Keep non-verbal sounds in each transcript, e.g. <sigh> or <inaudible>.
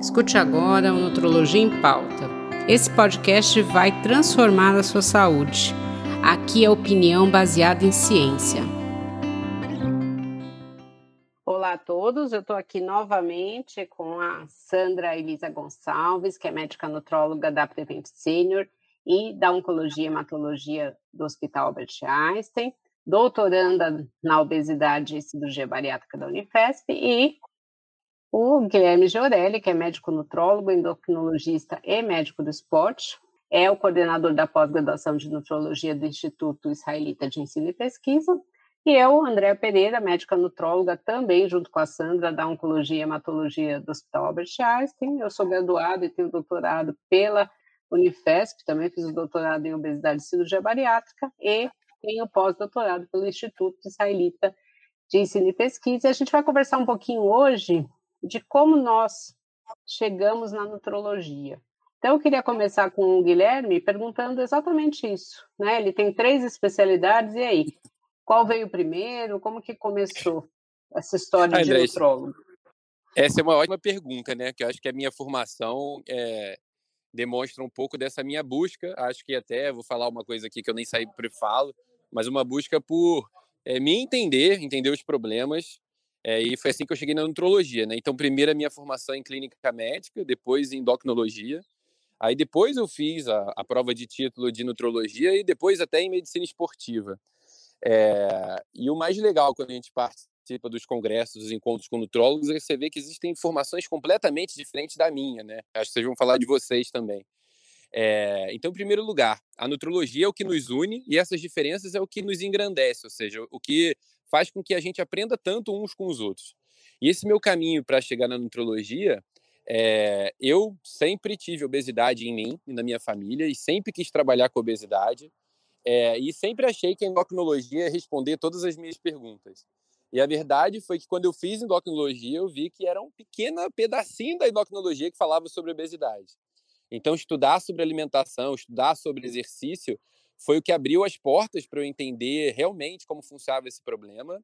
Escute agora o Nutrologia em Pauta. Esse podcast vai transformar a sua saúde. Aqui é opinião baseada em ciência. Olá a todos, eu estou aqui novamente com a Sandra Elisa Gonçalves, que é médica nutróloga da Prevent Senior e da Oncologia e Hematologia do Hospital Albert Einstein, doutoranda na obesidade e cirurgia bariátrica da Unifesp e o Guilherme Giorelli, que é médico nutrólogo, endocrinologista e médico do esporte, é o coordenador da pós-graduação de nutrologia do Instituto Israelita de Ensino e Pesquisa, e eu, Andréa Pereira, médica nutróloga, também junto com a Sandra, da Oncologia e Hematologia do Hospital Albert Einstein. Eu sou graduada e tenho doutorado pela Unifesp, também fiz o doutorado em obesidade e cirurgia bariátrica, e tenho pós-doutorado pelo Instituto Israelita de Ensino e Pesquisa. E a gente vai conversar um pouquinho hoje de como nós chegamos na nutrologia. Então, eu queria começar com o Guilherme perguntando exatamente isso. Né? Ele tem três especialidades, e aí? Qual veio primeiro? Como que começou essa história de nutrólogo? Essa é uma ótima pergunta, né? Que eu acho que a minha formação é, demonstra um pouco dessa minha busca. Acho que até vou falar uma coisa aqui que eu nem sempre falo, mas uma busca por é, me entender, entender os problemas é, e foi assim que eu cheguei na nutrologia, né? Então, primeiro a minha formação em clínica médica, depois em endocrinologia. Aí depois eu fiz a, a prova de título de nutrologia e depois até em medicina esportiva. É, e o mais legal quando a gente participa dos congressos, dos encontros com nutrólogos, é que você vê que existem informações completamente diferentes da minha, né? Acho que vocês vão falar de vocês também. É, então, em primeiro lugar, a nutrologia é o que nos une e essas diferenças é o que nos engrandece, ou seja, o que faz com que a gente aprenda tanto uns com os outros. E esse meu caminho para chegar na nutrologia, é, eu sempre tive obesidade em mim e na minha família e sempre quis trabalhar com obesidade é, e sempre achei que a endocrinologia ia responder todas as minhas perguntas. E a verdade foi que quando eu fiz endocrinologia, eu vi que era um pequeno pedacinho da endocrinologia que falava sobre obesidade. Então, estudar sobre alimentação, estudar sobre exercício, foi o que abriu as portas para eu entender realmente como funcionava esse problema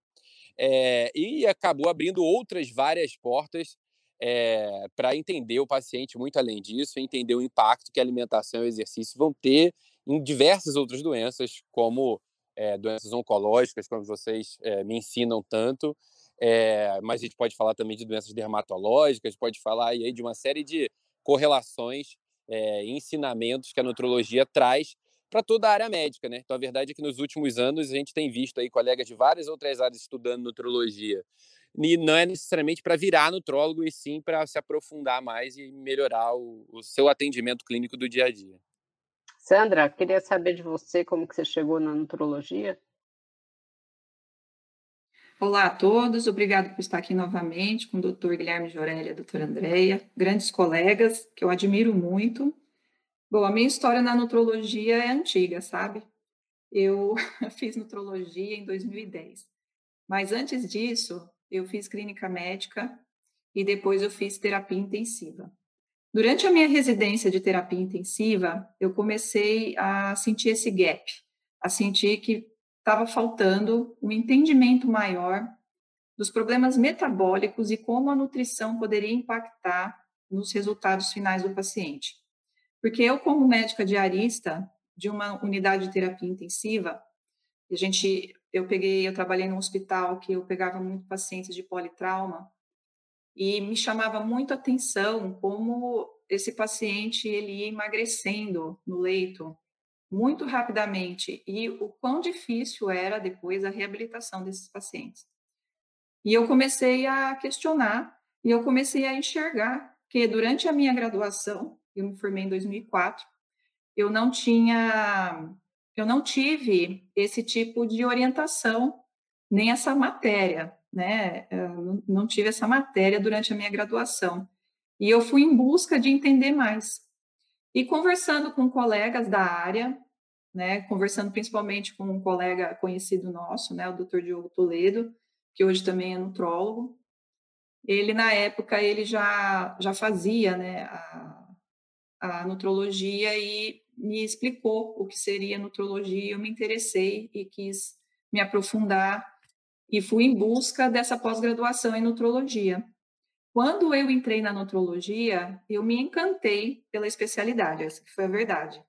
é, e acabou abrindo outras várias portas é, para entender o paciente muito além disso, entender o impacto que a alimentação e o exercício vão ter em diversas outras doenças, como é, doenças oncológicas, como vocês me ensinam tanto, mas a gente pode falar também de doenças dermatológicas, pode falar aí de uma série de correlações e ensinamentos que a nutrologia traz para toda a área médica, né? Então a verdade é que nos últimos anos a gente tem visto aí colegas de várias outras áreas estudando nutrologia. E não é necessariamente para virar nutrólogo, e sim para se aprofundar mais e melhorar o, o, seu atendimento clínico do dia a dia. Sandra, queria saber de você como que você chegou na nutrologia. Olá a todos, obrigado por estar aqui novamente com o doutor Guilherme Jorelli e a doutora Andréia, grandes colegas que eu admiro muito Bom, a minha história na nutrologia é antiga, sabe? Eu <laughs> fiz nutrologia em 2010. Mas antes disso, eu fiz clínica médica e depois eu fiz terapia intensiva. Durante a minha residência de terapia intensiva, eu comecei a sentir esse gap, a sentir que estava faltando um entendimento maior dos problemas metabólicos e como a nutrição poderia impactar nos resultados finais do paciente. Porque eu, como médica diarista de uma unidade de terapia intensiva, a gente, eu peguei, eu trabalhei num hospital que eu pegava muito pacientes de politrauma e me chamava muito a atenção como esse paciente ele ia emagrecendo no leito muito rapidamente e o quão difícil era depois a reabilitação desses pacientes. E eu comecei a questionar e eu comecei a enxergar que durante a minha graduação eu me formei em 2004, eu não tinha, eu não tive esse tipo de orientação, nem essa matéria, né? Eu não tive essa matéria durante a minha graduação. E eu fui em busca de entender mais. E conversando com colegas da área, né, conversando principalmente com um colega conhecido nosso, né, o Dr. Diogo Toledo, que hoje também é nutrólogo. Ele na época ele já já fazia, né, a, a nutrologia e me explicou o que seria nutrologia. Eu me interessei e quis me aprofundar e fui em busca dessa pós-graduação em nutrologia. quando eu entrei na nutrologia, eu me encantei pela especialidade, essa foi a verdade.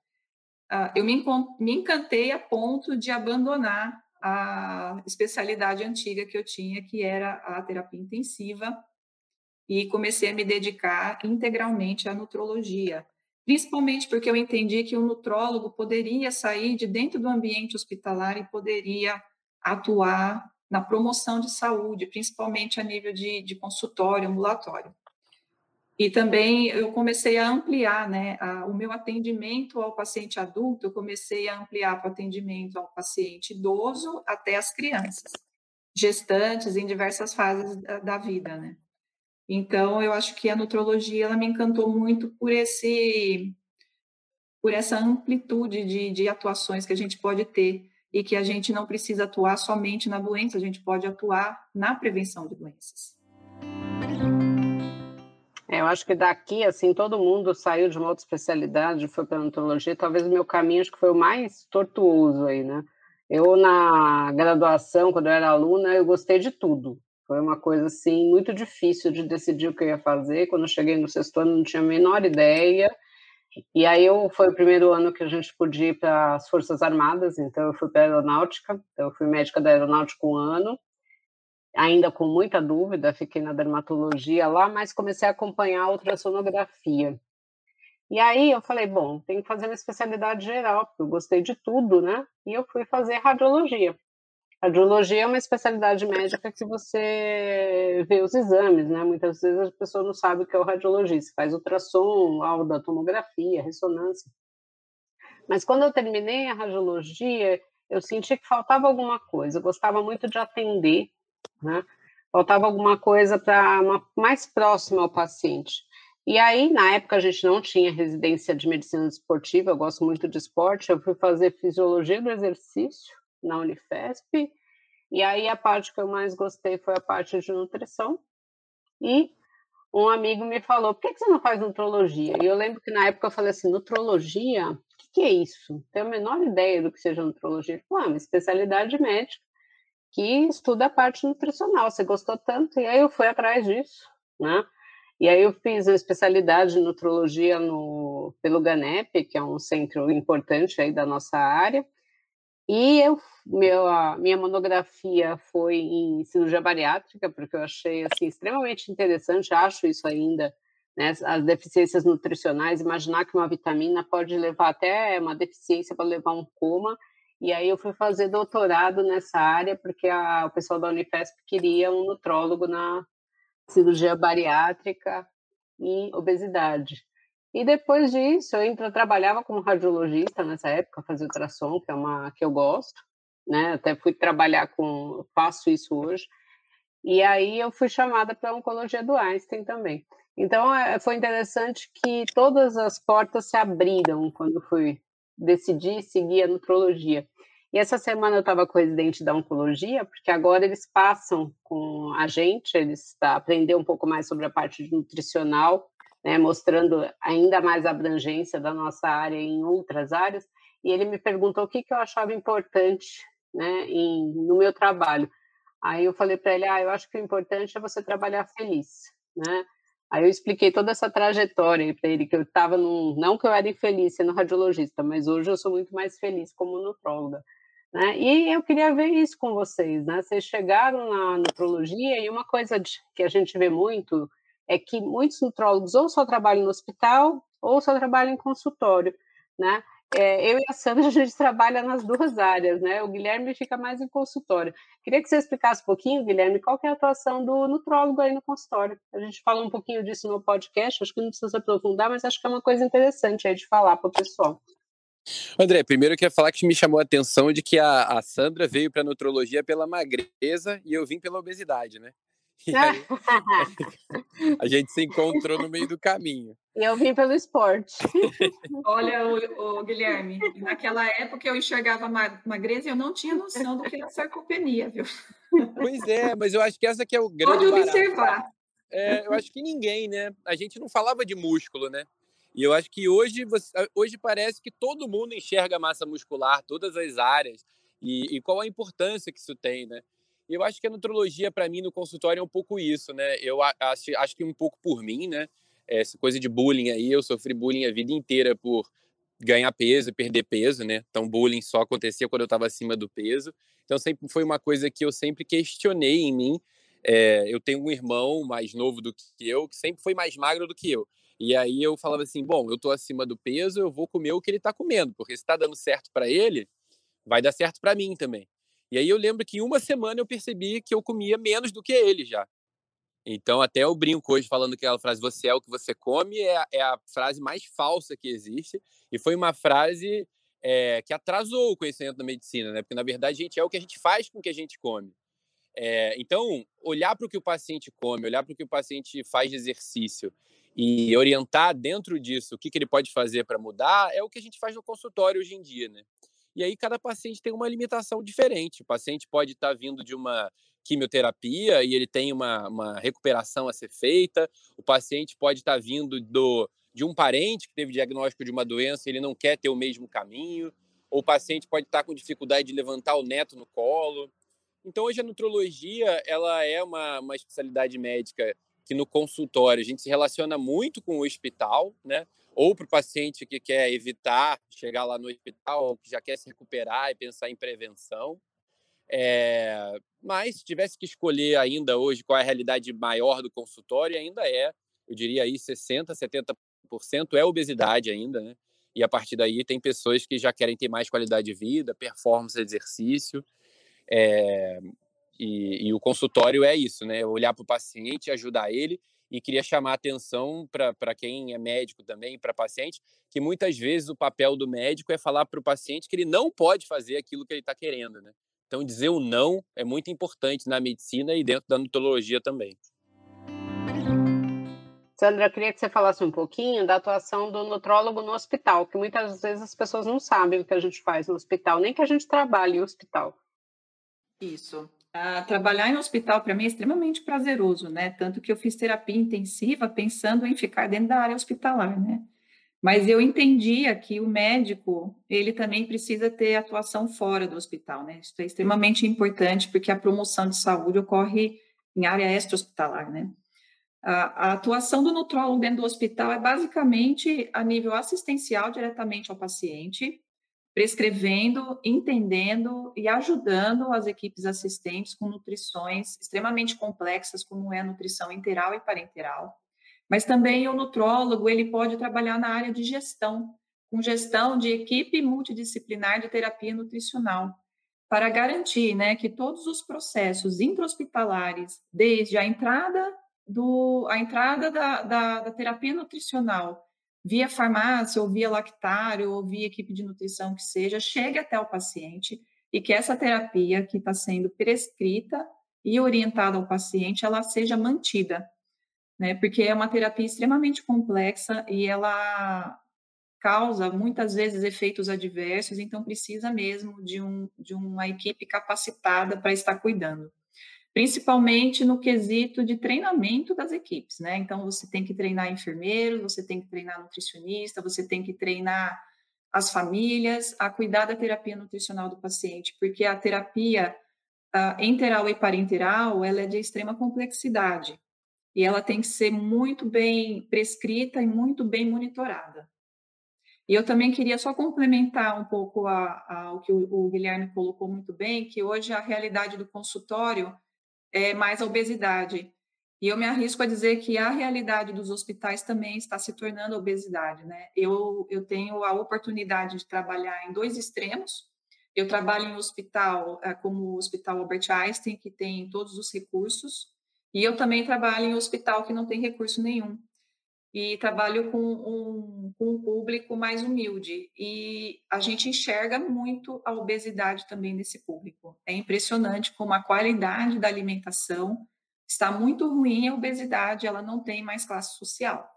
Uh, eu me, me encantei a ponto de abandonar a especialidade antiga que eu tinha, que era a terapia intensiva, e comecei a me dedicar integralmente à nutrologia, principalmente porque eu entendi que o nutrólogo poderia sair de dentro do ambiente hospitalar e poderia atuar na promoção de saúde, principalmente a nível de, de consultório, ambulatório. E também eu comecei a ampliar né, a, o meu atendimento ao paciente adulto, eu comecei a ampliar para o atendimento ao paciente idoso até as crianças, gestantes em diversas fases da, da vida. Né? Então, eu acho que a nutrologia ela me encantou muito por esse por essa amplitude de, de atuações que a gente pode ter e que a gente não precisa atuar somente na doença, a gente pode atuar na prevenção de doenças. É, eu acho que daqui, assim, todo mundo saiu de uma outra especialidade, foi para odontologia, talvez o meu caminho acho que foi o mais tortuoso aí, né? Eu, na graduação, quando eu era aluna, eu gostei de tudo. Foi uma coisa, assim, muito difícil de decidir o que eu ia fazer. Quando eu cheguei no sexto ano, não tinha a menor ideia. E aí eu foi o primeiro ano que a gente podia ir para as Forças Armadas, então eu fui para a aeronáutica, então eu fui médica da aeronáutica um ano, ainda com muita dúvida, fiquei na dermatologia lá, mas comecei a acompanhar a ultrassonografia. E aí eu falei, bom, tem que fazer uma especialidade geral, porque eu gostei de tudo, né? E eu fui fazer radiologia. Radiologia é uma especialidade médica que você vê os exames, né? Muitas vezes a pessoa não sabe o que é o radiologista, faz ultrassom, lauda, tomografia, ressonância. Mas quando eu terminei a radiologia, eu senti que faltava alguma coisa. Eu gostava muito de atender, né? Faltava alguma coisa para mais próxima ao paciente. E aí, na época, a gente não tinha residência de medicina esportiva, eu gosto muito de esporte, eu fui fazer fisiologia do exercício, na Unifesp. E aí a parte que eu mais gostei foi a parte de nutrição. E um amigo me falou: por que, você não faz nutrologia? E eu lembro que na época eu falei assim: nutrologia? O que, que é isso? Tenho a menor ideia do que seja nutrologia. Ele ah, uma especialidade médica que estuda a parte nutricional. Você gostou tanto? E aí eu fui atrás disso, né? E aí eu fiz a especialidade em nutrologia no, pelo GANEP, que é um centro importante aí da nossa área. E eu, meu, a minha monografia foi em cirurgia bariátrica, porque eu achei assim, extremamente interessante, acho isso ainda, né, as deficiências nutricionais, imaginar que uma vitamina pode levar até uma deficiência para levar um coma, e aí eu fui fazer doutorado nessa área, porque a, o pessoal da Unifesp queria um nutrólogo na cirurgia bariátrica e obesidade. E depois disso, eu entra, trabalhava como radiologista nessa época, fazia ultrassom, que é uma que eu gosto, né? Até fui trabalhar com, faço isso hoje. E aí eu fui chamada para oncologia do Einstein também. Então é, foi interessante que todas as portas se abriram quando fui decidir seguir a nutrologia. E essa semana eu estava com o residente da oncologia, porque agora eles passam com a gente, eles tá, aprender um pouco mais sobre a parte nutricional né, mostrando ainda mais a abrangência da nossa área em outras áreas, e ele me perguntou o que, que eu achava importante né, em, no meu trabalho. Aí eu falei para ele, ah, eu acho que o importante é você trabalhar feliz, né? Aí eu expliquei toda essa trajetória para ele, que eu estava num... Não que eu era infeliz sendo radiologista, mas hoje eu sou muito mais feliz como nutróloga. Né? E eu queria ver isso com vocês, né? Vocês chegaram na nutrologia e uma coisa que a gente vê muito é que muitos nutrólogos ou só trabalham no hospital ou só trabalham em consultório, né? É, eu e a Sandra, <laughs> a gente trabalha nas duas áreas, né? O Guilherme fica mais em consultório. Queria que você explicasse um pouquinho, Guilherme, qual é a atuação do nutrólogo aí no consultório. A gente falou um pouquinho disso no podcast, acho que não precisa aprofundar, mas acho que é uma coisa interessante aí de falar para o pessoal. André, primeiro eu queria falar que me chamou a atenção de que a, a Sandra veio para a nutrologia pela magreza e eu vim pela obesidade, né? E <laughs> aí, <laughs> a gente se encontrou no meio do caminho. E eu vim pelo esporte. <laughs> Olha, o, o, Guilherme, naquela época eu enxergava magreza e eu não tinha noção do que era sarcopenia, viu? Pois é, mas eu acho que essa que é o grande Pode observar. É, eu acho que ninguém, né? A gente não falava de músculo, né? E eu acho que hoje, hoje parece que todo mundo enxerga a massa muscular, todas as áreas, e, e qual a importância que isso tem, né? E eu acho que a nutrologia, para mim, no consultório é um pouco isso, né? Eu acho, acho que um pouco por mim, né? Essa coisa de bullying aí, eu sofri bullying a vida inteira por ganhar peso perder peso, né? Então, bullying só acontecia quando eu estava acima do peso. Então, sempre foi uma coisa que eu sempre questionei em mim. É, eu tenho um irmão mais novo do que eu, que sempre foi mais magro do que eu. E aí eu falava assim: bom, eu estou acima do peso, eu vou comer o que ele está comendo, porque se está dando certo para ele, vai dar certo para mim também. E aí eu lembro que em uma semana eu percebi que eu comia menos do que ele já. Então, até eu brinco hoje falando aquela frase, você é o que você come, é a, é a frase mais falsa que existe. E foi uma frase é, que atrasou o conhecimento da medicina, né? Porque, na verdade, a gente é o que a gente faz com o que a gente come. É, então, olhar para o que o paciente come, olhar para o que o paciente faz de exercício e orientar dentro disso o que, que ele pode fazer para mudar é o que a gente faz no consultório hoje em dia, né? E aí cada paciente tem uma limitação diferente. O paciente pode estar tá vindo de uma quimioterapia e ele tem uma, uma recuperação a ser feita. O paciente pode estar tá vindo do, de um parente que teve diagnóstico de uma doença e ele não quer ter o mesmo caminho. Ou o paciente pode estar tá com dificuldade de levantar o neto no colo. Então, hoje a nutrologia ela é uma, uma especialidade médica que no consultório a gente se relaciona muito com o hospital, né? Ou para o paciente que quer evitar chegar lá no hospital, ou que já quer se recuperar e pensar em prevenção. É, mas se tivesse que escolher ainda hoje qual é a realidade maior do consultório, ainda é, eu diria aí 60%, 70% é obesidade ainda, né? E a partir daí tem pessoas que já querem ter mais qualidade de vida, performance, exercício. É, e, e, o consultório é isso, né? Olhar para o paciente, ajudar ele e queria chamar a atenção para quem é médico também, para paciente, que muitas vezes o papel do médico é falar para o paciente que ele não pode fazer aquilo que ele está querendo, né? Então, dizer o não é muito importante na medicina e dentro da nutologia também. Sandra, eu queria que você falasse um pouquinho da atuação do nutrólogo no hospital, que muitas vezes as pessoas não sabem o que a gente faz no hospital, nem que a gente trabalhe em hospital. Isso. Trabalhar em hospital para mim é extremamente prazeroso, né? Tanto que eu fiz terapia intensiva pensando em ficar dentro da área hospitalar, né? Mas eu entendia que o médico, ele também precisa ter atuação fora do hospital, né? Isso é extremamente importante porque a promoção de saúde ocorre em área extra-hospitalar, né? A, a atuação do nutrólogo dentro do hospital é basicamente a nível assistencial diretamente ao paciente, prescrevendo, entendendo e ajudando as equipes assistentes com nutrições extremamente complexas, como é a nutrição interal e parenteral. Mas também o nutrólogo, ele pode trabalhar na área de gestão, com gestão de equipe multidisciplinar de terapia nutricional, para garantir né, que todos os processos intra-hospitalares, desde a entrada, do, a entrada da, da, da terapia nutricional via farmácia, ou via lactário, ou via equipe de nutrição que seja, chegue até o paciente e que essa terapia que está sendo prescrita e orientada ao paciente, ela seja mantida, né? Porque é uma terapia extremamente complexa e ela causa muitas vezes efeitos adversos, então precisa mesmo de, um, de uma equipe capacitada para estar cuidando principalmente no quesito de treinamento das equipes, né? Então, você tem que treinar enfermeiro, você tem que treinar nutricionista, você tem que treinar as famílias a cuidar da terapia nutricional do paciente, porque a terapia uh, enteral e parenteral, ela é de extrema complexidade e ela tem que ser muito bem prescrita e muito bem monitorada. E eu também queria só complementar um pouco a, a, o que o, o Guilherme colocou muito bem, que hoje a realidade do consultório é, mais a obesidade. E eu me arrisco a dizer que a realidade dos hospitais também está se tornando obesidade, né? Eu, eu tenho a oportunidade de trabalhar em dois extremos. Eu trabalho em hospital é, como o Hospital Albert Einstein, que tem todos os recursos, e eu também trabalho em hospital que não tem recurso nenhum e trabalho com um, com um público mais humilde. E a gente enxerga muito a obesidade também nesse público. É impressionante como a qualidade da alimentação está muito ruim, a obesidade ela não tem mais classe social.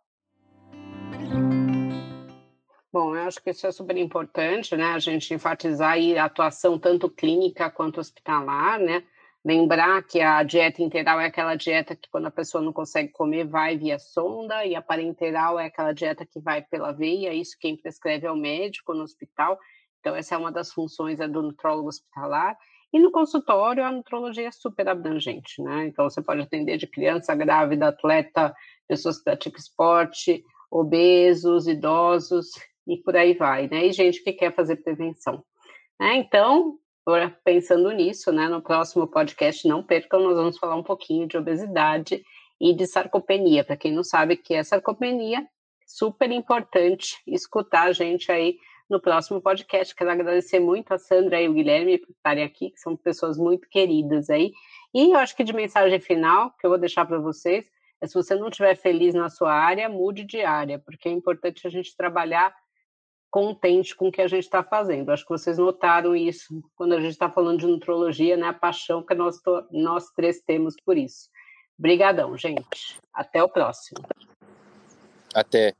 Bom, eu acho que isso é super importante, né? A gente enfatizar aí a atuação tanto clínica quanto hospitalar, né? Lembrar que a dieta integral é aquela dieta que, quando a pessoa não consegue comer, vai via sonda, e a parenteral é aquela dieta que vai pela veia, isso quem prescreve é o médico no hospital. Então, essa é uma das funções é do nutrólogo hospitalar. E no consultório, a nutrologia é super abrangente, né? Então, você pode atender de criança, grávida, atleta, pessoas que praticam esporte, obesos, idosos e por aí vai, né? E gente que quer fazer prevenção. Né? Então, pensando nisso, né, no próximo podcast, não percam, nós vamos falar um pouquinho de obesidade e de sarcopenia. Para quem não sabe que é sarcopenia, super importante escutar a gente aí no próximo podcast. Quero agradecer muito a Sandra e o Guilherme por estarem aqui, que são pessoas muito queridas aí. E eu acho que de mensagem final, que eu vou deixar para vocês, é se você não estiver feliz na sua área, mude de área, porque é importante a gente trabalhar contente com o que a gente está fazendo. Acho que vocês notaram isso quando a gente está falando de nutrologia, né? A paixão que nós, nós três temos por isso. Obrigadão, gente. Até o próximo. Até.